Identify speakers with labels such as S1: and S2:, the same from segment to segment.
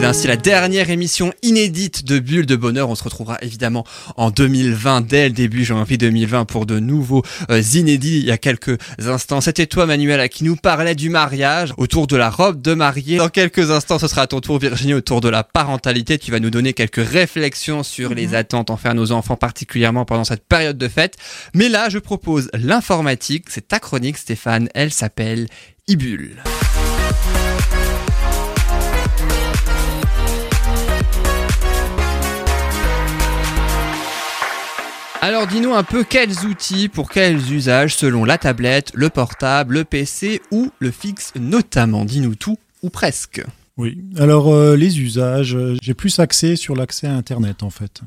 S1: C'est ainsi la dernière émission inédite de Bulle de Bonheur. On se retrouvera évidemment en 2020, dès le début janvier 2020, pour de nouveaux euh, inédits. Il y a quelques instants, c'était toi Manuel qui nous parlait du mariage, autour de la robe de mariée. Dans quelques instants, ce sera à ton tour Virginie, autour de la parentalité. Tu vas nous donner quelques réflexions sur les attentes envers nos enfants, particulièrement pendant cette période de fête. Mais là, je propose l'informatique. C'est ta chronique Stéphane. Elle s'appelle Ibule. Alors dis-nous un peu quels outils pour quels usages selon la tablette, le portable, le PC ou le fixe notamment. Dis-nous tout ou presque.
S2: Oui, alors euh, les usages, euh, j'ai plus axé sur l'accès à Internet en fait.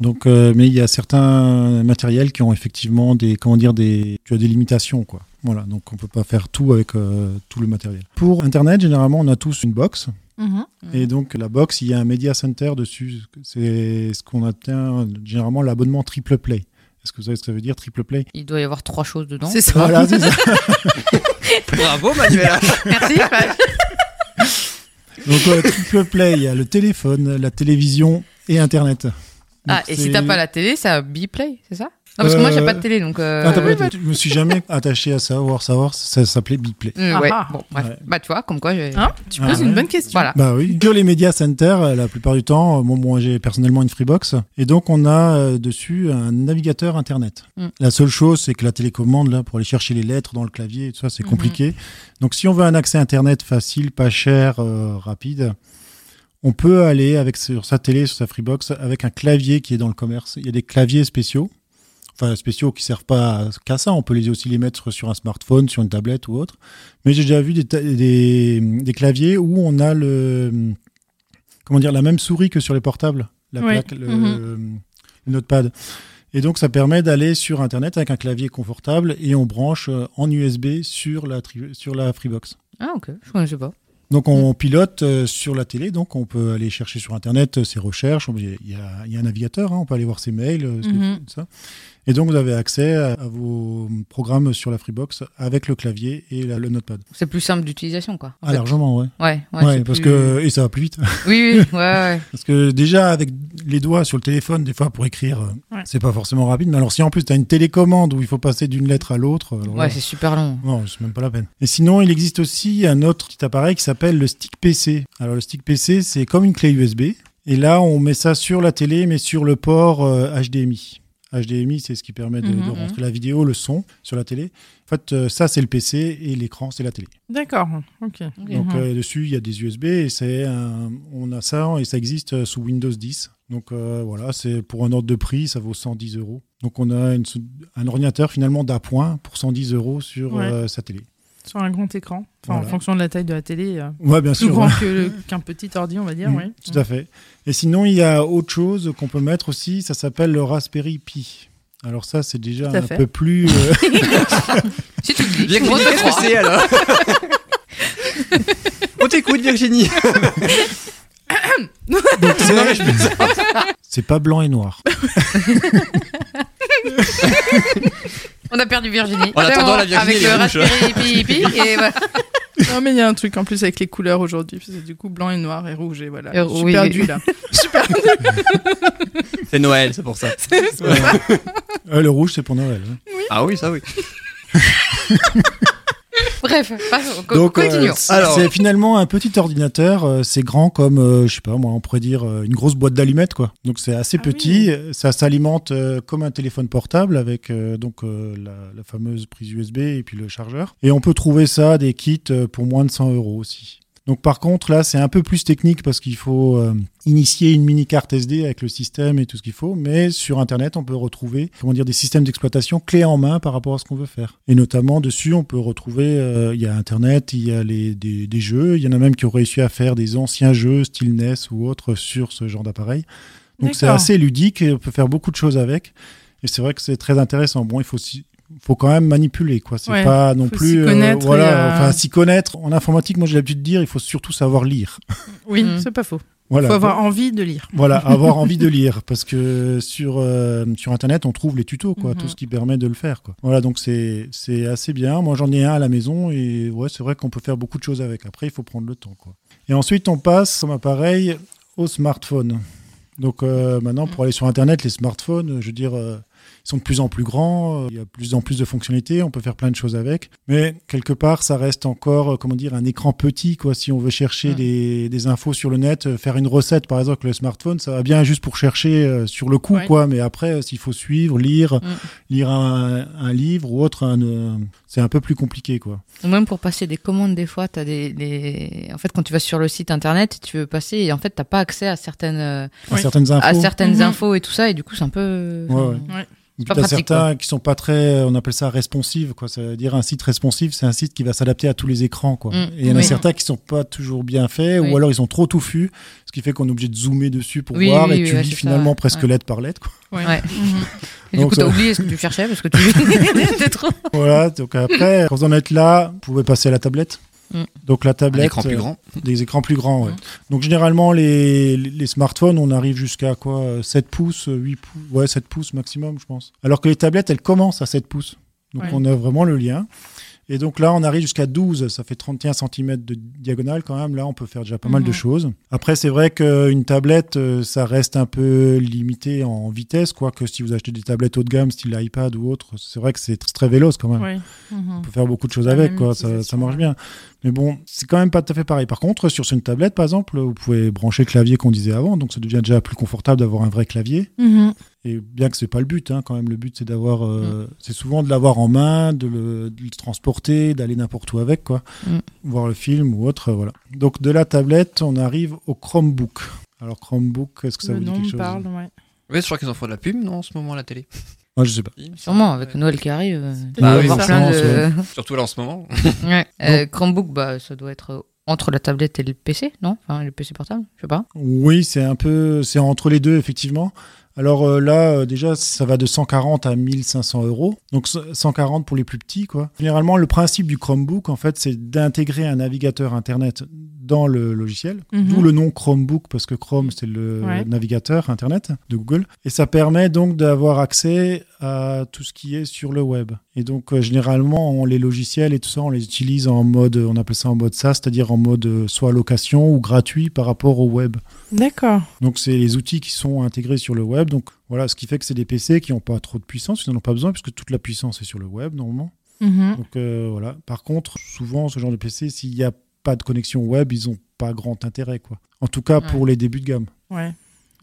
S2: Donc, euh, mais il y a certains matériels qui ont effectivement des, comment dire, des, tu as des limitations quoi. Voilà, donc on peut pas faire tout avec tout le matériel. Pour Internet, généralement, on a tous une box.
S3: Mhm.
S2: Et donc la box, il y a un media center dessus. C'est ce qu'on atteint généralement l'abonnement triple play. Est-ce que vous savez ce que ça veut dire triple play?
S3: Il doit y avoir trois choses dedans.
S4: C'est ça.
S2: Voilà, c'est ça.
S1: Bravo Manuela.
S3: Merci.
S2: Donc euh, triple play, il y a le téléphone, la télévision et Internet.
S3: ah, et
S2: c'est-
S3: si t'as pas la télé, ça Biplay, c'est ça? Non, parce que moi j'ai
S2: Euh,
S3: pas de télé, donc. euh,
S2: Ah, t'as pas
S3: oui,
S2: été- Je me suis jamais attaché à savoir, savoir, ça s'appelait Biplay.
S3: bah, ouais.
S4: Ah.
S3: Bon, bref.
S2: Ouais.
S3: Bah tu vois, comme quoi. j'ai-
S4: Hein tu
S2: Ah
S4: poses
S2: ouais.
S4: une bonne question.
S3: Voilà.
S2: Bah oui. Sur les médias center, euh, la plupart du temps, euh, bon, moi j'ai personnellement une Freebox, et donc on a euh, dessus un navigateur internet.
S3: Mm.
S2: La seule chose, c'est que la télécommande là pour aller chercher les lettres dans le clavier, et tout ça, c'est
S3: Mhm.
S2: compliqué. Donc si on veut un accès internet facile, pas cher, euh, rapide. On peut aller avec sur sa télé, sur sa Freebox, avec un clavier qui est dans le commerce. Il y a des claviers spéciaux, enfin spéciaux qui servent pas qu'à ça. On peut les aussi les mettre sur un smartphone, sur une tablette ou autre. Mais j'ai déjà vu des, ta- des, des claviers où on a le comment dire la même souris que sur les portables, la plaque, le,
S3: Mhm.
S2: le notepad. Et donc ça permet d'aller sur internet avec un clavier confortable et on branche euh, en USB sur la sur la Freebox.
S3: Ah ok, je connaissais pas.
S2: Donc on pilote euh, sur la télé, donc on peut aller chercher sur internet euh, ses recherches. Il y a, y un navigateur, hein, on peut aller voir ses mails, euh,
S3: Mhm.
S2: tout ça. Et donc vous avez accès à, à vos programmes sur la Freebox avec le clavier et la- le notepad.
S3: C'est plus simple d'utilisation quoi.
S2: Ah
S3: fait.
S2: largement, ouais.
S3: Ouais, ouais.
S2: Ouais, parce
S3: plus-
S2: que et ça va plus vite.
S3: Oui, oui, ouais, ouais.
S2: Parce que déjà, avec les doigts sur le téléphone, des fois, pour écrire, euh,
S4: Ouais.
S2: c'est pas forcément rapide. Mais alors, si en plus, tu as une télécommande où il faut passer d'une lettre à l'autre,
S3: Ouais, c'est super long.
S2: non, c'est même pas la peine. Et sinon, il existe aussi un autre petit appareil qui s'appelle le stick PC. Alors, le stick PC, c'est comme une clé USB. Et là, on met ça sur la télé, mais sur le port euh, HDMI. HDMI, c'est ce qui permet de, de
S3: Mhm.
S2: rentrer la vidéo, le son sur la télé. En fait, euh, ça, c'est le PC et l'écran, c'est la télé.
S4: D'accord. Ok.
S3: Ok.
S2: Donc
S4: Mhm.
S2: euh, dessus, il y a des USB et c'est un- on a ça et ça existe euh, sous Windows 10. Donc euh, voilà, c'est pour un ordre de prix, ça vaut 110 euros. Donc on a une un ordinateur finalement d'appoint pour 110 euros sur
S4: Ouais.
S2: euh, sa télé.
S4: Sur un grand écran. Enfin,
S2: Voilà.
S4: en fonction de la taille de la télé. euh,
S2: Ouais, bien
S4: plus
S2: sûr.
S4: grand
S2: ouais.
S4: qu'un petit ordi, on va dire.
S2: Mhm,
S4: oui.
S2: Tout à fait. Et sinon, il y a autre chose qu'on peut mettre aussi, ça s'appelle le Raspberry Pi. Alors ça, c'est déjà un
S4: fait.
S2: peu plus... euh,
S3: Si tu le dis, croit.
S1: c'est alors On t'écoute Virginie.
S2: c'est pas blanc et noir.
S3: On a perdu Virginie.
S1: En attendant, la Virginie,
S3: avec le
S1: rouge.
S3: Raspberry Pi, Pi, et voilà.
S4: Non, mais il y a un truc en plus avec les couleurs aujourd'hui. C'est du coup blanc et noir et rouge. Et voilà.
S3: Et
S4: Je suis
S3: oui,
S4: perdu là. Je suis perdu.
S1: C'est Noël, c'est pour ça.
S2: Euh, le rouge, c'est pour Noël. hein.
S1: Ah oui, ça oui.
S3: Bref,
S2: Donc, euh,
S3: continuons.
S2: c'est
S1: Alors-
S2: c'est finalement un petit ordinateur. euh, c'est grand comme, euh, je sais pas, moi, on pourrait dire euh, une grosse boîte d'allumettes, quoi. Donc c'est assez
S4: Ah
S2: petit. Ça s'alimente euh, comme un téléphone portable avec euh, donc euh, la, la fameuse prise USB et puis le chargeur. Et on peut trouver ça des kits euh, pour moins de 100 euros aussi. Donc par contre là c'est un peu plus technique parce qu'il faut euh, initier une mini carte SD avec le système et tout ce qu'il faut, mais sur internet on peut retrouver comment dire des systèmes d'exploitation clés en main par rapport à ce qu'on veut faire. Et notamment dessus on peut retrouver euh, il y a internet, il y a les, des, des jeux, il y en a même qui ont réussi à faire des anciens jeux style NES ou autres sur ce genre d'appareil. Donc c'est assez ludique et on peut faire beaucoup de choses avec. Et c'est vrai que c'est très intéressant. Bon il faut aussi faut quand même manipuler quoi c'est
S4: Ouais,
S2: pas non plus
S4: s'y connaître et,
S2: voilà
S4: euh,
S2: enfin s'y connaître en informatique moi j'ai l'habitude de dire il faut surtout savoir lire
S4: Oui,
S3: Mm.
S4: c'est pas faux.
S2: Voilà.
S4: faut avoir envie de lire.
S2: Voilà, avoir envie de lire parce que sur euh, sur internet on trouve les tutos quoi, tout ce qui permet de le faire quoi. Voilà, donc c'est c'est assez bien. Moi j'en ai un à la maison et ouais, c'est vrai qu'on peut faire beaucoup de choses avec. Après, il faut prendre le temps quoi. Et ensuite, on passe comme appareil au smartphone. Donc euh, maintenant pour aller sur internet, les smartphones, je veux dire euh, ils sont de plus en plus grands, euh, il y a de plus en plus de fonctionnalités, on peut faire plein de choses avec. Mais quelque part, ça reste encore, euh, comment dire, un écran petit, quoi. Si on veut chercher des, des infos sur le net, euh, faire une recette, par exemple, avec le smartphone, ça va bien juste pour chercher sur le coup,
S4: Ouais.
S2: quoi. Mais après, s'il faut suivre, lire, lire un, un livre ou autre, un, euh, c'est un peu plus compliqué, quoi.
S3: Ou même pour passer des commandes, des fois, t'as des, des... En fait, quand tu vas sur le site internet, tu veux passer et en fait, t'as pas accès à certaines,
S2: À
S4: Oui.
S2: certaines infos.
S3: à certaines
S4: Mhm.
S3: infos et tout ça, et du coup, c'est un peu.
S2: Ouais, ouais.
S4: Ouais.
S3: Pas
S2: t'as
S3: pratique,
S2: certains qui sont pas très, on appelle ça responsive, quoi. Ça veut dire un site responsive, c'est un site qui va s'adapter à tous les écrans, quoi.
S3: Mm.
S2: Et il y en a
S3: Oui.
S2: certains qui sont pas toujours bien faits,
S3: Oui.
S2: ou alors ils sont trop touffus, ce qui fait qu'on est obligé de zoomer dessus pour
S3: Oui,
S2: voir,
S3: oui,
S2: et
S3: oui,
S2: tu
S3: ouais,
S2: lis
S3: ça,
S2: finalement presque
S3: Ouais.
S2: lettre par lettre, quoi.
S4: Ouais.
S3: Ouais.
S4: Mhm.
S3: Et du
S2: Donc
S3: coup,
S2: ça-
S3: t'as oublié ce que tu cherchais parce que tu. Trop.
S2: voilà. Donc après, quand vous en êtes là, vous pouvez passer à la tablette.
S3: Mm.
S2: Donc la tablette,
S1: écran plus
S2: euh,
S1: grand.
S2: des écrans plus grands, ouais.
S3: Mm.
S2: Donc généralement les, les smartphones, on arrive jusqu'à quoi euh, 7 pouces, euh, 8 pouces, ouais 7 pouces maximum, je pense. Alors que les tablettes, elles commencent à 7 pouces. Donc
S4: Ouais.
S2: on a vraiment le lien. Et donc là, on arrive jusqu'à 12, ça fait 31 cm de diagonale quand même. Là, on peut faire déjà pas mal de
S3: Mhm.
S2: choses. Après, c'est vrai qu'une tablette, euh, ça reste un peu limité en vitesse, quoique si vous achetez des tablettes haut de gamme, style iPad ou autre, c'est vrai que c'est tr- très véloce quand même.
S4: Ouais.
S2: On peut faire beaucoup de choses
S4: La
S2: avec, quoi. Ça, marche bien. Mais bon, c'est quand même pas tout à fait pareil. Par contre, sur une tablette, par exemple, vous pouvez brancher le clavier qu'on disait avant, donc ça devient déjà plus confortable d'avoir un vrai clavier.
S4: Mhm.
S2: Et bien que c'est pas le but, hein, quand même, le but c'est d'avoir, euh, c'est souvent de l'avoir en main, de le, de le transporter, d'aller n'importe où avec, quoi,
S3: Mm.
S2: voir le film ou autre, euh, voilà. Donc de la tablette, on arrive au Chromebook. Alors Chromebook, est-ce que ça
S4: Le
S2: vous dit
S4: nom
S2: quelque chose?
S4: parle, ouais.
S1: Oui, je crois qu'ils en font de la pub, non, en ce moment, à la télé?
S2: Moi, je sais pas.
S3: Sûrement, avec
S1: Ouais.
S3: Noël qui arrive. euh,
S1: Bah
S3: il va y
S1: oui,
S3: avoir
S2: forcément,
S3: plein de.
S1: Surtout là, en ce moment.
S3: Ouais. Euh, Chromebook, bah, ça doit être entre la tablette et le PC, non? Enfin, le PC portable, je sais pas.
S2: Oui, c'est un peu, c'est entre les deux effectivement. Alors euh, là, euh, déjà, ça va de 140 à 1500 euros. Donc c- 140 pour les plus petits, quoi. Généralement, le principe du Chromebook, en fait, c'est d'intégrer un navigateur Internet dans le logiciel.
S4: Mhm.
S2: D'où le nom Chromebook, parce que Chrome, c'est le
S4: Ouais.
S2: navigateur Internet de Google. Et ça permet donc d'avoir accès à tout ce qui est sur le web. Et donc, euh, généralement, on, les logiciels et tout ça, on les utilise en mode, on appelle ça en mode SaaS, c'est-à-dire en mode euh, soit location ou gratuit par rapport au web.
S4: D'accord.
S2: Donc c'est les outils qui sont intégrés sur le web. Donc voilà, ce qui fait que c'est des PC qui n'ont pas trop de puissance, ils n'en ont pas besoin puisque toute la puissance est sur le web normalement.
S4: Mhm.
S2: Donc euh, voilà. Par contre, souvent ce genre de PC, s'il n'y a pas de connexion web, ils n'ont pas grand intérêt quoi. En tout cas
S3: Ouais.
S2: pour les débuts de gamme.
S4: Ouais.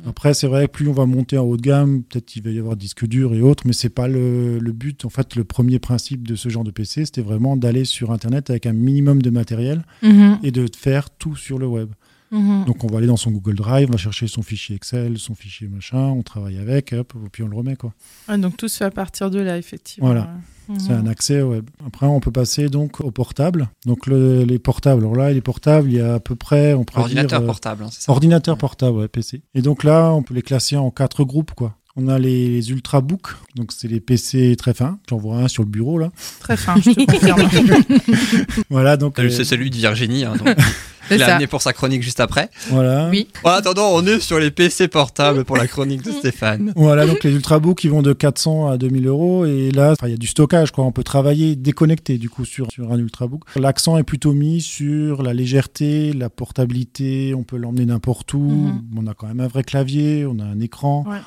S2: Après, c'est vrai, plus on va monter en haut de gamme, peut-être qu'il va y avoir disque dur et autres, mais c'est pas le, le but. En fait, le premier principe de ce genre de PC, c'était vraiment d'aller sur Internet avec un minimum de matériel
S4: Mhm.
S2: et de faire tout sur le web.
S4: Mhm.
S2: Donc on va aller dans son Google Drive, on va chercher son fichier Excel, son fichier machin, on travaille avec, hop, puis on le remet quoi.
S4: Ah, donc tout se fait à partir de là, effectivement.
S2: Voilà.
S4: Ouais.
S2: C'est
S4: Mhm.
S2: un accès au web. Après on peut passer donc au portable. Donc le- les portables. Alors là les portables, il y a à peu près, on pourrait
S1: Ordinateur
S2: dire, euh,
S1: portable, hein, c'est ça?
S2: ordinateur portable, ouais, PC. Et donc là on peut les classer en quatre groupes quoi. On a les, les ultrabooks, donc c'est les PC très fins. J'en vois un sur le bureau là.
S4: Très fin, je te confirme.
S2: Voilà donc euh,
S1: C'est celui de Virginie, hein, donc,
S3: C'est
S1: il l'a
S3: ça.
S1: amené pour sa chronique juste après.
S2: voilà.
S3: Oui.
S1: En attendant, on est sur les PC portables pour la chronique de Stéphane.
S2: Voilà, donc les ultrabooks, ils vont de 400 à 2000 euros. Et là, il y a du stockage, quoi. On peut travailler déconnecté, du coup, sur, sur un ultrabook. L'accent est plutôt mis sur la légèreté, la portabilité. On peut l'emmener n'importe où.
S4: Mhm.
S2: On a quand même un vrai clavier, on a un écran.
S4: Ouais.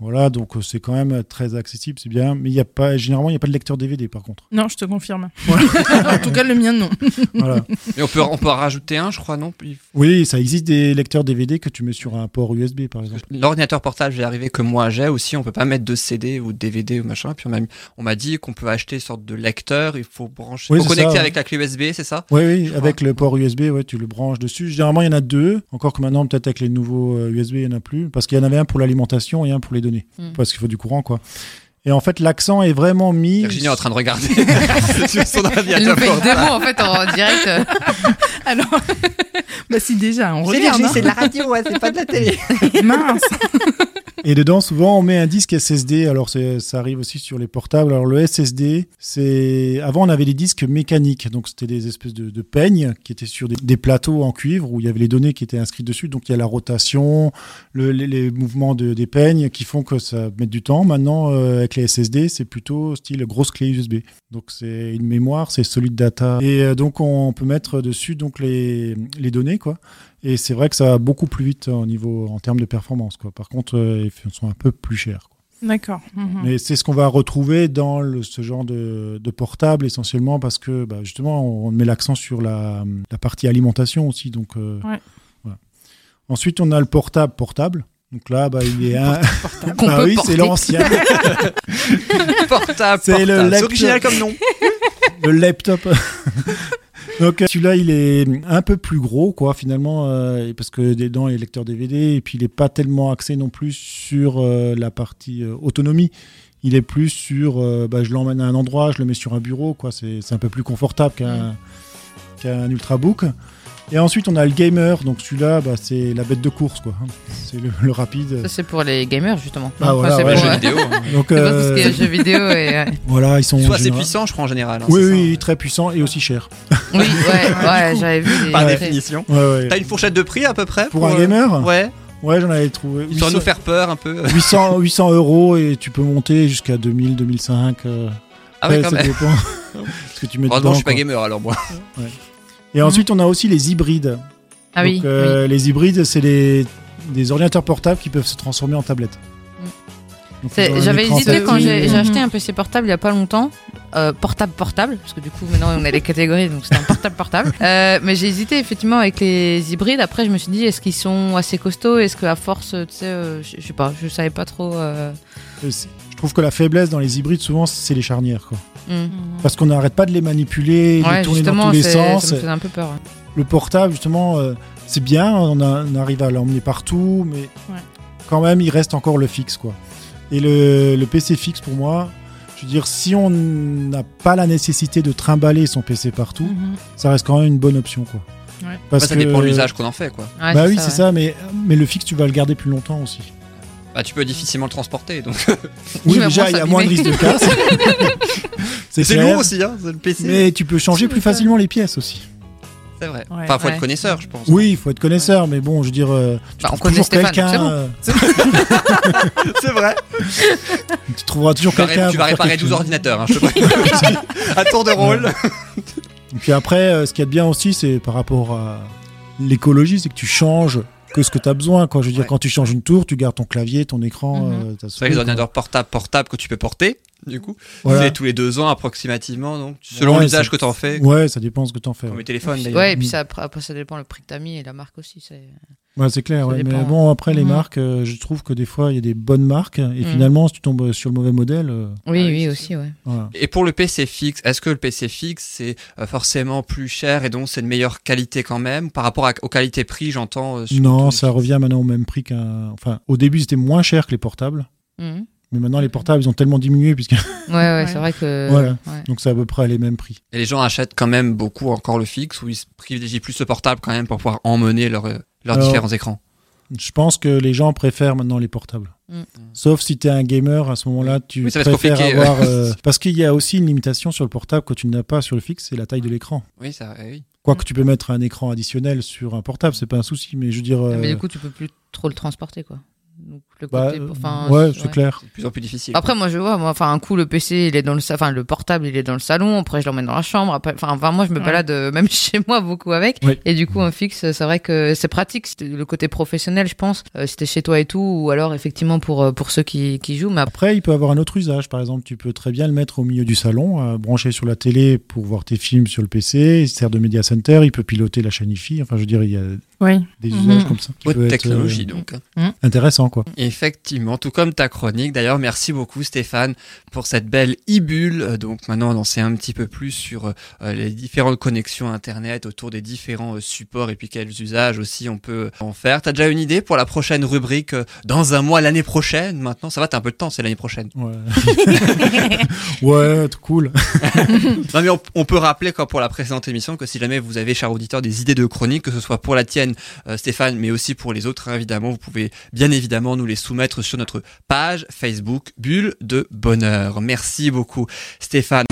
S2: Voilà, donc euh, c'est quand même très accessible, c'est bien. Mais il y a pas, généralement, il n'y a pas de lecteur DVD, par contre.
S4: Non, je te confirme. en tout cas, le mien, non.
S2: Voilà.
S1: Et on peut, on peut en rajouter un, je crois, non? Puis-
S2: Oui, ça existe des lecteurs DVD que tu mets sur un port USB, par exemple.
S1: L'ordinateur portable, j'ai arrivé que moi j'ai aussi, on peut pas mettre de CD ou de DVD ou machin. Puis on m'a mis- on m'a dit qu'on peut acheter une sorte de lecteur, il faut brancher,
S2: Oui,
S1: faut connecter
S2: ça, ouais.
S1: avec la clé USB, c'est ça?
S2: Oui, oui,
S1: Je
S2: avec le port USB, ouais, tu le branches dessus. Généralement, il y en a deux. Encore que maintenant, peut-être avec les nouveaux euh, USB, il n'y en a plus. Parce qu'il y en avait un pour l'alimentation et un pour les données.
S3: Mm.
S2: Parce qu'il faut du courant, quoi. Et en fait, l'accent est vraiment mis.
S1: Virginie est en train de regarder sur son
S3: Elle
S1: ordinateur
S3: démo en fait en direct.
S4: Alors, bah si déjà, on regarde. hein.
S1: de la radio, ouais, c'est pas de la télé.
S4: Mince.
S2: Et dedans, souvent, on met un disque SSD. Alors, ça arrive aussi sur les portables. Alors, le SSD, c'est. Avant, on avait des disques mécaniques. Donc, c'était des espèces de, peignes qui étaient sur des, plateaux en cuivre où il y avait les données qui étaient inscrites dessus. Donc, il y a la rotation, le- les, mouvements de, des peignes qui font que ça met du temps. Maintenant, euh, avec les SSD, c'est plutôt style grosse clé USB. Donc, c'est une mémoire, c'est solid data. Et euh, donc, on peut mettre dessus donc les données, quoi. Et c'est vrai que ça va beaucoup plus vite au niveau, en termes de performance. Quoi. Par contre, euh, ils sont un peu plus chers. quoi.
S4: D'accord. Mhm.
S2: Mais c'est ce qu'on va retrouver dans le- ce genre de, de portable essentiellement parce que bah, justement, on met l'accent sur la, la partie alimentation aussi. Donc, euh,
S4: Ouais.
S2: voilà. Ensuite, on a le portable portable. Donc là, bah, il est un... Bah oui, c'est l'ancien,
S1: Portable,
S2: C'est le
S1: portable.
S2: laptop.
S1: C'est original comme nom.
S2: le laptop. Donc euh, celui-là, il est un peu plus gros, quoi, finalement, euh, parce que dedans il y a le lecteur DVD et puis il n'est pas tellement axé non plus sur euh, la partie euh, autonomie. Il est plus sur, euh, bah, je l'emmène à un endroit, je le mets sur un bureau, quoi. C'est c'est un peu plus confortable qu'un qu'un ultrabook. Et ensuite, on a le gamer. Donc celui-là, bah, c'est la bête de course, quoi. C'est le, le rapide.
S3: Ça, c'est pour les gamers, justement.
S2: Ah,
S3: Non,
S2: voilà,
S3: c'est
S2: ouais,
S3: pour,
S1: jeux
S3: euh,
S1: vidéo. hein.
S2: Donc
S3: c'est pas tout ce qui
S2: euh,
S3: est jeux vidéo et. ouais.
S2: voilà, ils sont
S1: Soit assez
S2: général-
S1: puissant, je crois en général. hein,
S2: Oui,
S1: c'est ça,
S2: oui, très puissant et aussi cher.
S3: Oui, ouais, ouais, j'avais vu. les-
S1: Par
S3: Ouais.
S1: définition.
S2: Ouais, ouais.
S1: T'as une fourchette de prix à peu près
S2: Pour un
S1: euh,
S2: gamer
S1: Ouais.
S2: Ouais, j'en avais trouvé. 800
S1: nous faire peur un peu.
S2: 800, 800 euros et tu peux monter jusqu'à 2000, 2005. euh,
S1: Ah ouais, quand
S2: ça
S1: même.
S2: dépend. Ce que tu mets
S1: Heureusement,
S2: dedans,
S1: je suis pas gamer alors moi.
S2: Et ensuite, on a aussi les hybrides.
S3: Ah
S2: Donc,
S3: oui,
S2: euh, Les hybrides, c'est les, des ordinateurs portables qui peuvent se transformer en tablettes. Un
S3: J'avais hésité quand j'ai
S4: Mhm.
S3: acheté un PC portable il y a pas longtemps, euh, portable portable, parce que du coup maintenant on a les catégories, donc c'est un portable portable. Euh, mais j'ai hésité effectivement avec les hybrides. Après je me suis dit est-ce qu'ils sont assez costauds? Est-ce qu'à force, tu sais, euh, je sais pas, je savais pas trop. euh,
S2: Je trouve que la faiblesse dans les hybrides, souvent, c'est les charnières. Quoi.
S3: Hmm.
S2: Parce qu'on n'arrête pas de les manipuler, de
S3: Ouais,
S2: les tourner dans tous les sens.
S3: ça me faisait un peu peur. ouais.
S2: Le portable, justement, euh, c'est bien, on, a- on arrive à l'emmener partout, mais
S4: Ouais.
S2: quand même, il reste encore le fixe. quoi. Et le, le PC fixe, pour moi, je veux dire, si on n'a pas la nécessité de trimballer son PC partout,
S4: Mhm.
S2: ça reste quand même une bonne option. Quoi.
S4: Ouais.
S2: Parce
S1: Après, ça
S2: que-
S1: dépend de l'usage qu'on en fait quoi.
S3: Ouais,
S2: bah oui, c'est
S3: ouais.
S2: ça, mais, mais le fixe, tu vas le garder plus longtemps aussi.
S1: Bah tu peux difficilement le transporter donc.
S2: Oui, déjà, il y a moins de risque de casse.
S1: C'est lourd aussi hein, c'est le PC.
S2: Mais tu peux changer plus facilement les pièces aussi.
S1: C'est vrai.
S4: Ouais.
S1: Enfin faut être connaisseur je pense.
S2: Oui, il faut être connaisseur, mais bon, je veux dire, euh, tu
S3: Bah, on connaît
S2: toujours
S3: Stéphane,
S2: quelqu'un.
S3: c'est bon.
S2: euh,
S1: c'est vrai.
S2: tu trouveras toujours quelqu'un.
S1: tu vas réparer
S2: quelque
S1: 12
S2: chose.
S1: ordinateurs hein, je te. À tour de rôle.
S2: Et puis après, euh, ce qu'il y a de bien aussi, c'est par rapport à l'écologie, c'est que tu changes que ce que tu as besoin. Quoi. Je veux dire,
S1: Ouais.
S2: quand tu changes une tour, tu gardes ton clavier, ton écran. Euh, ta
S1: C'est les ordinateurs portables portables que tu peux porter du coup.
S2: Voilà.
S1: C'est tous les deux ans approximativement donc selon
S2: Ouais,
S1: l'usage
S2: ça-
S1: que t'en fais.
S2: Ouais, ça dépend ce que t'en fais.
S1: Comme
S2: Ouais,
S1: les téléphones
S3: Ouais, et puis
S2: Mm.
S3: ça, après, ça dépend le prix que t'as mis et la marque aussi.
S2: Ouais, c'est clair. Ouais. Mais bon, après, les marques, euh, je trouve que des fois, il y a des bonnes marques. Et
S3: Mhm.
S2: finalement, si tu tombes sur le mauvais modèle, euh,
S3: Oui,
S1: Ah oui,
S3: oui, aussi, ouais.
S2: voilà.
S1: Et pour le PC fixe, est-ce que le PC fixe c'est euh, forcément plus cher et donc c'est de meilleure qualité quand même? Par rapport à- aux qualités prix, j'entends euh,
S2: Non, ça revient maintenant au même prix qu'un. Enfin, au début, c'était moins cher que les portables.
S3: Mhm.
S2: Mais maintenant, les portables, ils ont tellement diminué, puisque
S3: Ouais, ouais,
S4: Ouais.
S3: c'est vrai que.
S2: Voilà.
S3: ouais.
S2: donc c'est à peu près les mêmes prix.
S1: Et les gens achètent quand même beaucoup encore le fixe ou ils privilégient plus le portable quand même pour pouvoir emmener leur, leurs
S2: Alors,
S1: différents écrans.
S2: Je pense que les gens préfèrent maintenant les portables.
S3: Mm.
S2: Sauf si tu es un gamer, à ce moment-là, tu
S1: Oui, ça va être
S2: préfères avoir... euh, Parce qu'il y a aussi une limitation sur le portable que tu n'as pas sur le fixe, c'est la taille de l'écran.
S1: Oui, ça, eh oui.
S2: Quoique tu peux mettre un écran additionnel sur un portable, c'est pas un souci, mais je veux dire... euh,
S3: Mais du coup, tu peux plus trop le transporter, quoi. Donc, le
S2: bah,
S3: enfin,
S2: ouais, c'est clair.
S1: C'est de plus en plus difficile.
S3: Après, moi, je vois, moi, enfin, un coup, le PC, il est dans le, enfin, le portable, il est dans le salon. Après, je l'emmène dans la chambre. Après, enfin, enfin, moi, je me
S4: Ouais.
S3: balade euh, même chez moi beaucoup avec.
S2: Oui.
S3: Et du coup, un fixe, c'est vrai que c'est pratique. Le côté professionnel, je pense. Euh, C'était chez toi et tout, ou alors effectivement pour euh, pour ceux qui qui jouent. Mais après,
S2: Après, il peut avoir un autre usage. Par exemple, tu peux très bien le mettre au milieu du salon, euh, branché sur la télé pour voir tes films sur le PC. Il sert de media center. Il peut piloter la chaîne IFI. Enfin, je veux dire, il y a des
S4: Oui.
S2: usages
S3: Mhm.
S2: comme ça qui
S1: Haute
S2: peuvent être
S1: technologie
S2: euh,
S1: donc.
S2: intéressants, quoi.
S1: Effectivement, tout comme ta chronique. D'ailleurs, merci beaucoup Stéphane pour cette belle e-bulle. Euh, Donc maintenant, on en sait un petit peu plus sur euh, les différentes connexions Internet autour des différents euh, supports et puis quels usages aussi on peut en faire. T'as déjà une idée pour la prochaine rubrique euh, dans un mois l'année prochaine? Maintenant, ça va, t'as un peu de temps, c'est l'année prochaine.
S2: Ouais, ouais cool.
S1: Non mais on, on peut rappeler comme pour la précédente émission que si jamais vous avez, chers auditeurs, des idées de chroniques, que ce soit pour la tienne, euh, Stéphane, mais aussi pour les autres, hein, évidemment, vous pouvez bien évidemment nous les soumettre sur notre page Facebook Bulle de Bonheur. Merci beaucoup Stéphane.